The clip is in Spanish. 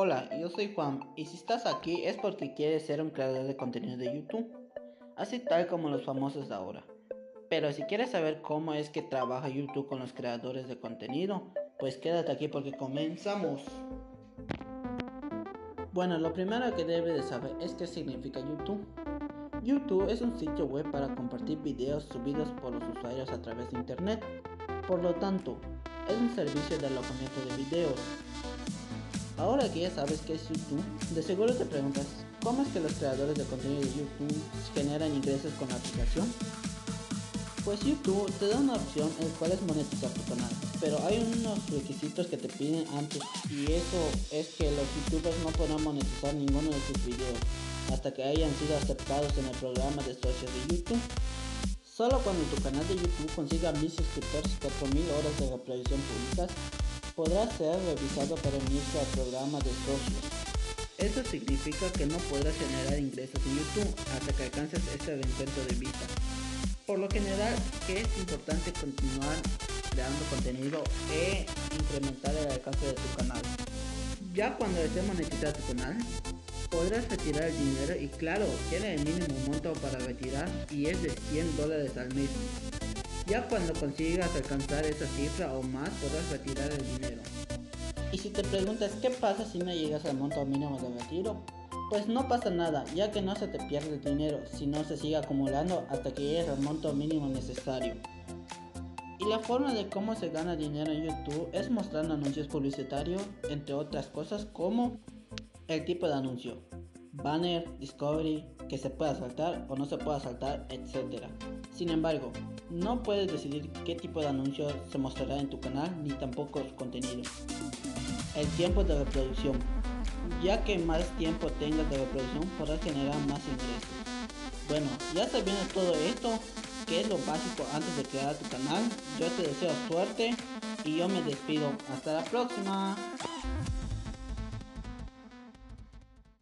Hola, yo soy Juan y si estás aquí es porque quieres ser un creador de contenido de YouTube, así tal como los famosos de ahora. Pero si quieres saber cómo es que trabaja YouTube con los creadores de contenido, pues quédate aquí porque comenzamos. Bueno, lo primero que debes de saber es qué significa YouTube. YouTube es un sitio web para compartir videos subidos por los usuarios a través de Internet. Por lo tanto, es un servicio de alojamiento de videos Ahora que ya sabes qué es YouTube, de seguro te preguntas, ¿cómo es que los creadores de contenido de YouTube generan ingresos con la aplicación? Pues YouTube te da una opción en la cual es monetizar tu canal, pero hay unos requisitos que te piden antes y eso es que los youtubers no podrán monetizar ninguno de sus videos hasta que hayan sido aceptados en el programa de socios de YouTube. Solo cuando tu canal de YouTube consiga 1000 suscriptores y 4000 horas de reproducción públicas, podrá ser revisado para unirse al programa de socios. Eso significa que no podrás generar ingresos en YouTube hasta que alcances este reencuentro de vista. Por lo general, que es importante continuar creando contenido e incrementar el alcance de tu canal. Ya cuando estés monetizado tu canal, podrás retirar el dinero y claro, tiene el mínimo monto para retirar y es de 100 dólares al mes. Ya cuando consigas alcanzar esa cifra o más podrás retirar el dinero. Y si te preguntas qué pasa si no llegas al monto mínimo de retiro, pues no pasa nada, ya que no se te pierde el dinero, sino se sigue acumulando hasta que llegues al monto mínimo necesario. Y la forma de cómo se gana dinero en YouTube es mostrando anuncios publicitarios, entre otras cosas como el tipo de anuncio, banner, discovery, que se pueda saltar o no se pueda saltar, etc. Sin embargo, no puedes decidir qué tipo de anuncio se mostrará en tu canal ni tampoco su contenido. El tiempo de reproducción. Ya que más tiempo tengas de reproducción podrás generar más ingresos. Bueno, ya sabiendo todo esto, que es lo básico antes de crear tu canal, yo te deseo suerte y yo me despido. Hasta la próxima.